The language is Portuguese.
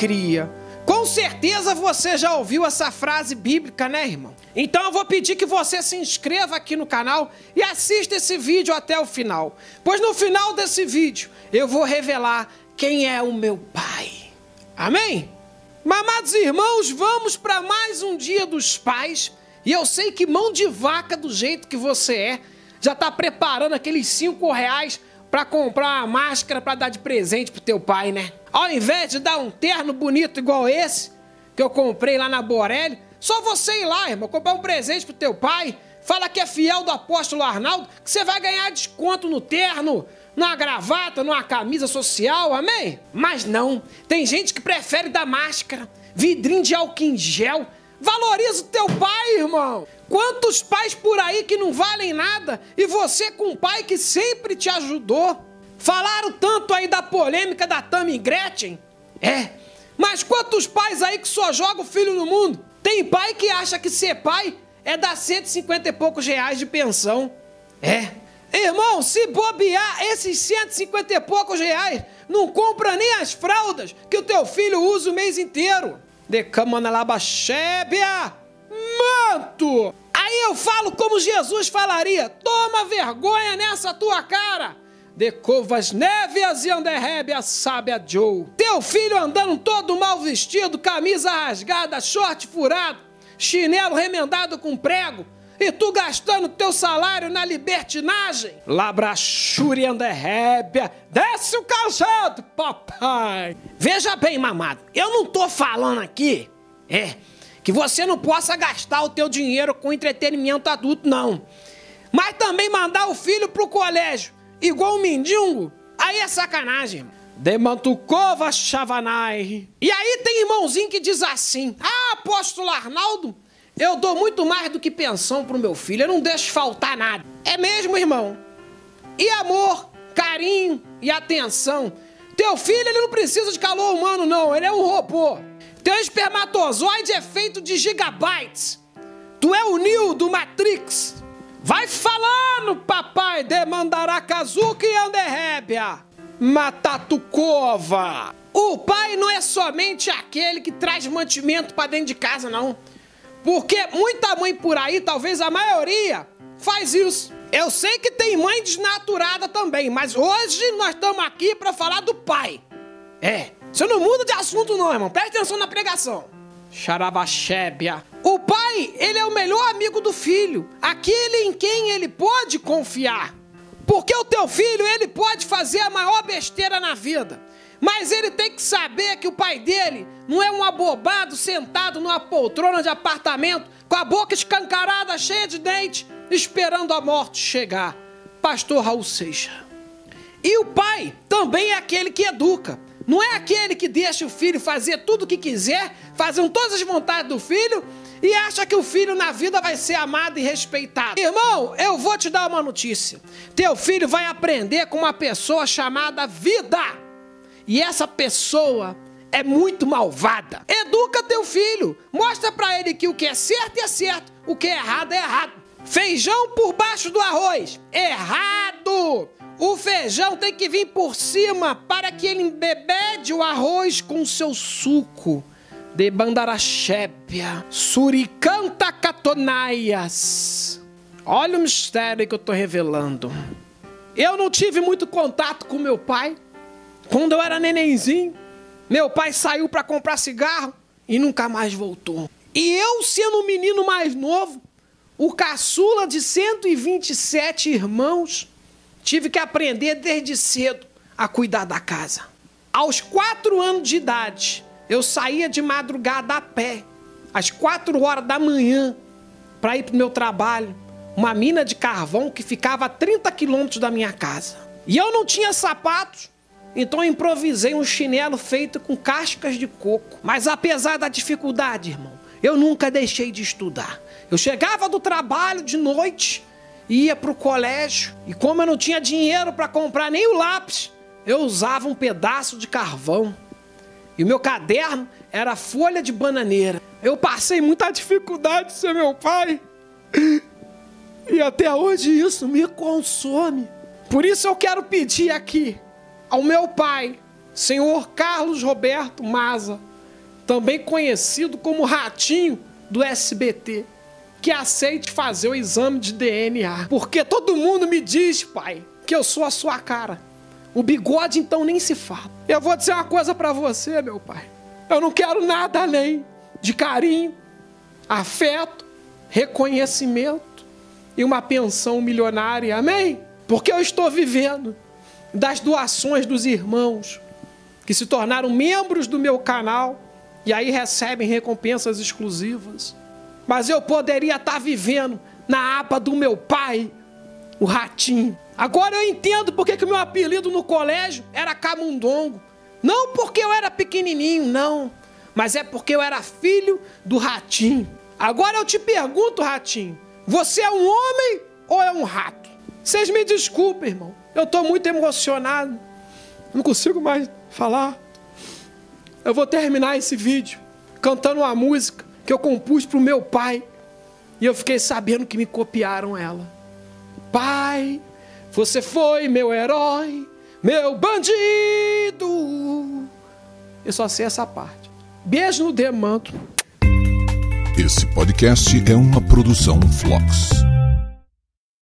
cria. Com certeza você já ouviu essa frase bíblica, né, irmão? Então eu vou pedir que você se inscreva aqui no canal e assista esse vídeo até o final. Pois no final desse vídeo eu vou revelar quem é o meu pai. Amém? Mamados irmãos, vamos para mais um dia dos pais. E eu sei que mão de vaca do jeito que você é, já está preparando aqueles cinco reais para comprar uma máscara para dar de presente pro teu pai, né? Ao invés de dar um terno bonito igual esse, que eu comprei lá na Borelli, só você ir lá, irmão, comprar um presente pro teu pai, fala que é fiel do apóstolo Arnaldo, que você vai ganhar desconto no terno, numa gravata, numa camisa social, amém? Mas não, tem gente que prefere dar máscara, vidrinho de álcool em gel. Valoriza o teu pai, irmão. Quantos pais por aí que não valem nada e você com um pai que sempre te ajudou? Falaram tanto aí da polêmica da Tammy Gretchen? É. Mas quantos pais aí que só jogam o filho no mundo? Tem pai que acha que ser pai é dar 150 e poucos reais de pensão. É. Irmão, se bobear esses 150 e poucos reais, não compra nem as fraldas que o teu filho usa o mês inteiro. De cama na labachébia manto. Aí eu falo como Jesus falaria: toma vergonha nessa tua cara. De covas névias e anderrébia sábia Joe. Teu filho andando todo mal vestido, camisa rasgada, short furado, chinelo remendado com prego. E tu gastando teu salário na libertinagem? Labrachúria e anderrébia. Desce o calçado, papai. Veja bem, mamado. Eu não tô falando aqui. É que você não possa gastar o teu dinheiro com entretenimento adulto, não. Mas também mandar o filho pro colégio, igual um mendigo, aí é sacanagem. Demantucova Chavanai. E aí tem irmãozinho que diz assim: Ah, apóstolo Arnaldo, eu dou muito mais do que pensão pro meu filho, eu não deixo faltar nada. É mesmo, irmão? E amor, carinho e atenção. Teu filho, ele não precisa de calor humano, não, ele é um robô. Teu espermatozoide é feito de gigabytes. Tu é o Neo do Matrix. Vai falando, papai, demandará Kazuki e Anderrébia. Matatucova. O pai não é somente aquele que traz mantimento para dentro de casa, não. Porque muita mãe por aí, talvez a maioria, faz isso. Eu sei que tem mãe desnaturada também, mas hoje nós estamos aqui para falar do pai. É. Você não muda de assunto, não, irmão. Preste atenção na pregação. Xarabachébia. O pai, ele é o melhor amigo do filho, aquele em quem ele pode confiar. Porque o teu filho, ele pode fazer a maior besteira na vida. Mas ele tem que saber que o pai dele não é um abobado sentado numa poltrona de apartamento, com a boca escancarada, cheia de dente, esperando a morte chegar. Pastor Raul Seixas. E o pai também é aquele que educa. Não é aquele que deixa o filho fazer tudo o que quiser, fazendo todas as vontades do filho e acha que o filho na vida vai ser amado e respeitado. Irmão, eu vou te dar uma notícia. Teu filho vai aprender com uma pessoa chamada vida. E essa pessoa é muito malvada. Educa teu filho. Mostra para ele que o que é certo é certo, o que é errado é errado. Feijão por baixo do arroz. Errado! O feijão tem que vir por cima para que ele embebede o arroz com seu suco. De bandarachépia, suricanta catonaias. Olha o mistério que eu estou revelando. Eu não tive muito contato com meu pai. Quando eu era nenenzinho, meu pai saiu para comprar cigarro e nunca mais voltou. E eu, sendo um menino mais novo, o caçula de 127 irmãos, Tive que aprender desde cedo a cuidar da casa. Aos quatro anos de idade, eu saía de madrugada a pé, às quatro horas da manhã, para ir para o meu trabalho, uma mina de carvão que ficava a 30 quilômetros da minha casa. E eu não tinha sapatos, então improvisei um chinelo feito com cascas de coco. Mas apesar da dificuldade, irmão, eu nunca deixei de estudar. Eu chegava do trabalho de noite, ia para o colégio e como eu não tinha dinheiro para comprar nem o lápis, eu usava um pedaço de carvão. E o meu caderno era folha de bananeira. Eu passei muita dificuldade ser meu pai. E até hoje isso me consome. Por isso eu quero pedir aqui ao meu pai, senhor Carlos Roberto Maza, também conhecido como Ratinho do SBT, que aceite fazer o exame de DNA. Porque todo mundo me diz, pai, que eu sou a sua cara. O bigode então nem se fala. Eu vou dizer uma coisa para você, meu pai. Eu não quero nada além de carinho, afeto, reconhecimento e uma pensão milionária. Amém? Porque eu estou vivendo das doações dos irmãos que se tornaram membros do meu canal e aí recebem recompensas exclusivas. Mas eu poderia estar vivendo na aba do meu pai, o ratinho. Agora eu entendo porque que o meu apelido no colégio era Camundongo. Não porque eu era pequenininho, não. Mas é porque eu era filho do ratinho. Agora eu te pergunto, ratinho: você é um homem ou é um rato? Vocês me desculpem, irmão. Eu estou muito emocionado. Não consigo mais falar. Eu vou terminar esse vídeo cantando uma música que eu compus para o meu pai. E eu fiquei sabendo que me copiaram ela. Pai, você foi meu herói, meu bandido. Eu só sei essa parte. Beijo no demanto. Esse podcast é uma produção Flux.